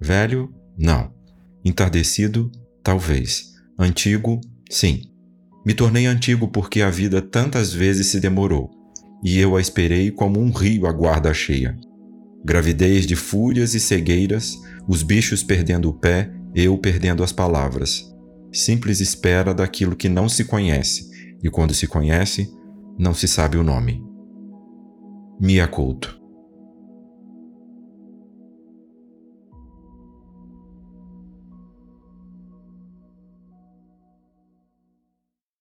Velho? Não. Entardecido? Talvez. Antigo? Sim. Me tornei antigo porque a vida tantas vezes se demorou, e eu a esperei como um rio aguarda a cheia. Gravidez de fúrias e cegueiras, os bichos perdendo o pé, eu perdendo as palavras. Simples espera daquilo que não se conhece, e quando se conhece, não se sabe o nome. Mia Couto